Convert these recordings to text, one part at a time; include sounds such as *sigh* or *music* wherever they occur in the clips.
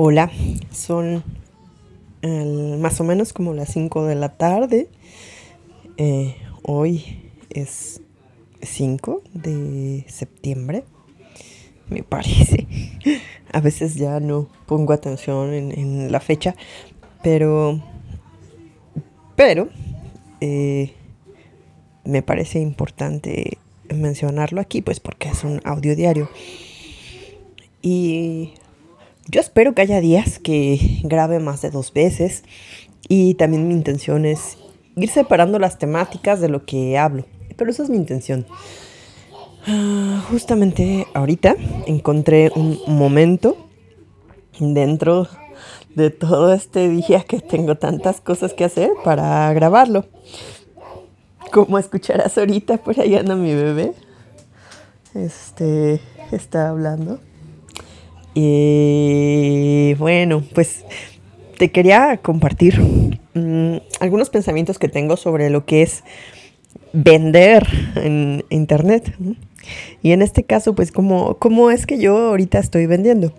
Hola, son más o menos como las 5 de la tarde. Eh, hoy es 5 de septiembre, me parece. *laughs* A veces ya no pongo atención en, la fecha, pero, pero eh, me parece importante mencionarlo aquí, pues porque es un audio diario. Y yo espero que haya días que grabe más de dos veces y también mi intención es ir separando las temáticas de lo que hablo. Pero esa es mi intención. Ah, justamente ahorita encontré un momento dentro de todo este día que tengo tantas cosas que hacer para grabarlo. Como escucharás ahorita, por ahí anda mi bebé. Este está hablando. Y bueno, pues te quería compartir mm, algunos pensamientos que tengo sobre lo que es vender en internet. Y en este caso, pues, ¿cómo, ¿cómo es que yo ahorita estoy vendiendo?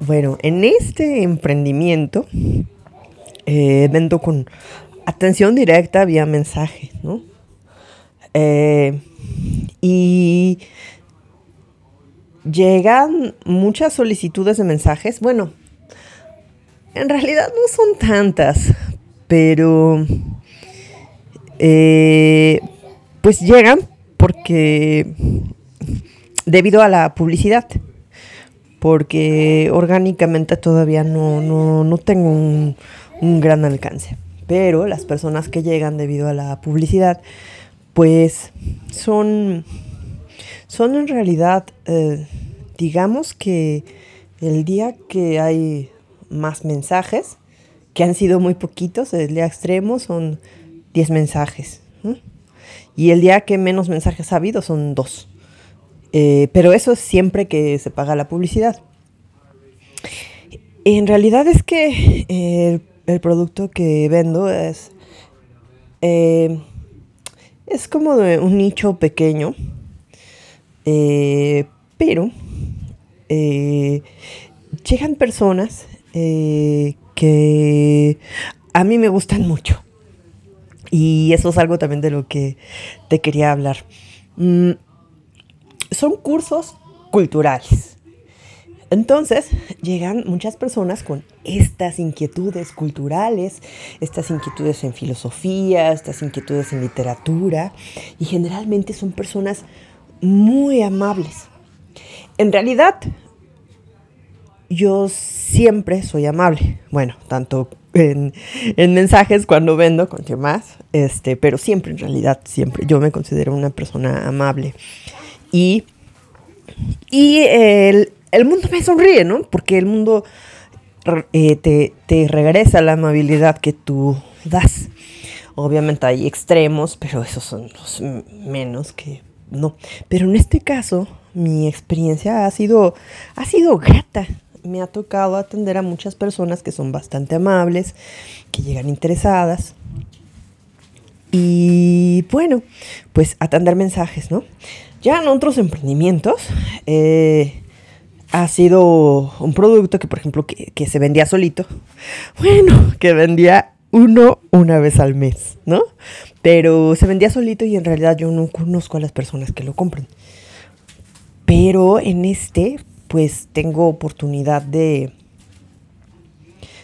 Bueno, en este emprendimiento eh, vendo con atención directa vía mensaje, ¿no? Eh, y llegan muchas solicitudes de mensajes. Bueno, en realidad no son tantas, pero eh, pues llegan porque debido a la publicidad, porque orgánicamente todavía no, no, tengo un, gran alcance. Pero las personas que llegan debido a la publicidad, pues son son en realidad, eh, digamos que el día que hay más mensajes, que han sido muy poquitos, el día extremo son 10 mensajes. Y el día que menos mensajes ha habido son dos. Eh, pero eso es siempre que se paga la publicidad. En realidad es que el, producto que vendo es, eh, es como de un nicho pequeño eh, pero eh, llegan personas eh, que a mí me gustan mucho. Y eso es algo también de lo que te quería hablar. Mm, son cursos culturales. Entonces llegan muchas personas con estas inquietudes culturales, estas inquietudes en filosofía, estas inquietudes en literatura, y generalmente son personas muy amables. En realidad, yo siempre soy amable. Bueno, tanto en, mensajes cuando vendo con más, este, pero siempre en realidad, siempre. Yo me considero una persona amable. Y, y el, mundo me sonríe, ¿no? Porque el mundo eh, te, te regresa la amabilidad que tú das. Obviamente hay extremos, pero esos son los menos que no. Pero en este caso, mi experiencia ha sido, ha sido grata. Me ha tocado atender a muchas personas que son bastante amables, que llegan interesadas. Y bueno, pues atender mensajes, ¿no? Ya en otros emprendimientos, eh, ha sido un producto que, por ejemplo, que, que, se vendía solito. *laughs* Bueno, que vendía uno una vez al mes, ¿no? Pero se vendía solito y en realidad yo no conozco a las personas que lo compran. Pero en este, pues tengo oportunidad de,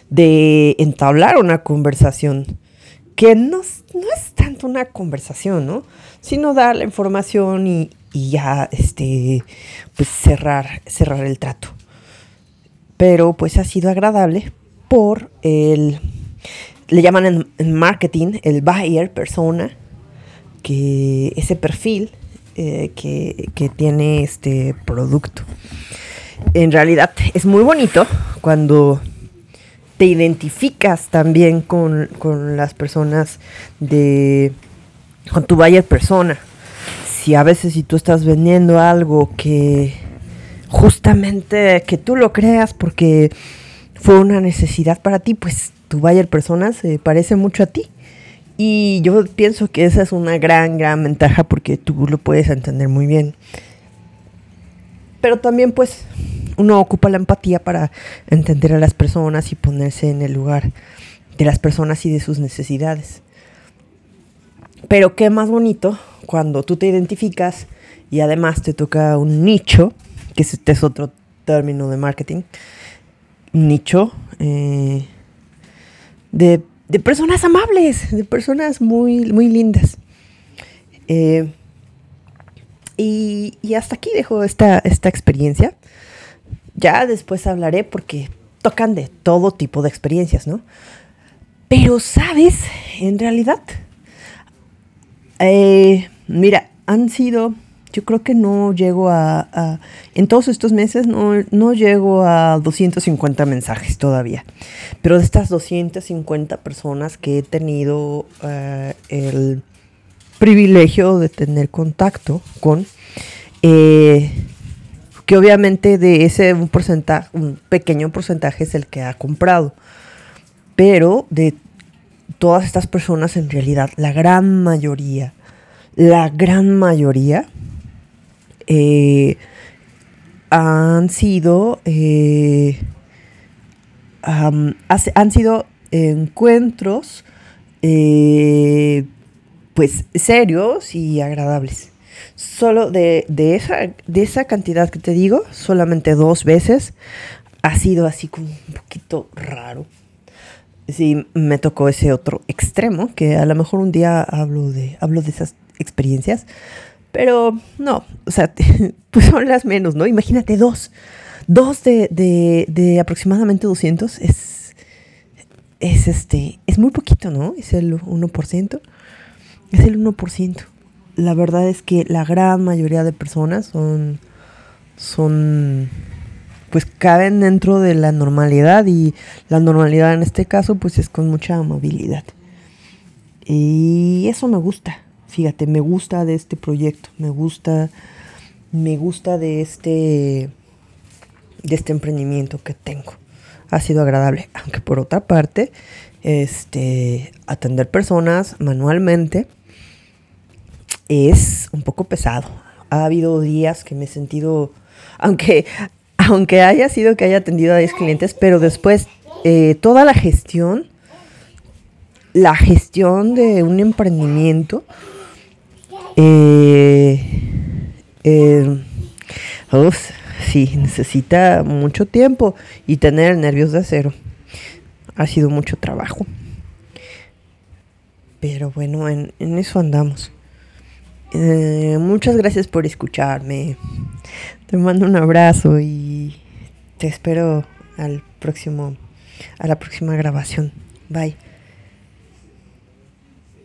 de entablar una conversación que no, no es tanto una conversación, ¿no? Sino dar la información y, y ya, este, pues cerrar, cerrar el trato. Pero pues ha sido agradable por el le llaman en, marketing el buyer persona, que ese perfil eh, que, tiene este producto. En realidad es muy bonito cuando te identificas también con, las personas de, con tu buyer persona. Si a veces si tú estás vendiendo algo que justamente que tú lo creas porque fue una necesidad para ti, pues tu buyer persona se parece mucho a ti. Y yo pienso que esa es una gran, gran ventaja porque tú lo puedes entender muy bien. pero también pues uno ocupa la empatía para entender a las personas y ponerse en el lugar de las personas y de sus necesidades. Pero qué más bonito cuando tú te identificas y además te toca un nicho, que este es otro término de marketing, nicho eh, de, personas amables, de personas muy, muy lindas. Eh, y, hasta aquí dejo esta, esta experiencia. Ya después hablaré porque tocan de todo tipo de experiencias, ¿no? Pero, ¿sabes? En realidad, eh, mira, han sido, yo creo que no llego a, en todos estos meses no, no, llego a 250 mensajes todavía. Pero de estas 250 personas que he tenido eh, el privilegio de tener contacto con, eh, que obviamente de ese un porcentaje, un pequeño porcentaje es el que ha comprado, pero de todas estas personas en realidad, la gran mayoría, la gran mayoría eh, han sido eh, han sido encuentros pues serios y agradables. Solo de, esa, de esa cantidad que te digo, solamente dos veces ha sido así como un poquito raro. Sí, me tocó ese otro extremo, que a lo mejor un día hablo de, hablo de esas experiencias, pero no, o sea, *laughs* pues son las menos, ¿no? Imagínate dos, dos de, de, aproximadamente 200 es, es, este, es muy poquito, ¿no? Es el 1% es el 1%. La verdad es que la gran mayoría de personas son, son, pues caben dentro de la normalidad y la normalidad en este caso pues es con mucha amabilidad. Y eso me gusta, fíjate, me gusta de este proyecto, me gusta, me gusta de este, de este emprendimiento que tengo. Ha sido agradable, aunque por otra parte, este, atender personas manualmente, es un poco pesado. Ha habido días que me he sentido, aunque, *laughs* aunque haya sido que haya atendido a 10 clientes, pero después eh, toda la gestión, la gestión de un emprendimiento, eh, eh, sí, necesita mucho tiempo y tener nervios de acero. Ha sido mucho trabajo. Pero bueno, en eso andamos. Eh, muchas gracias por escucharme. Te mando un abrazo y te espero al próximo, a la próxima grabación. Bye.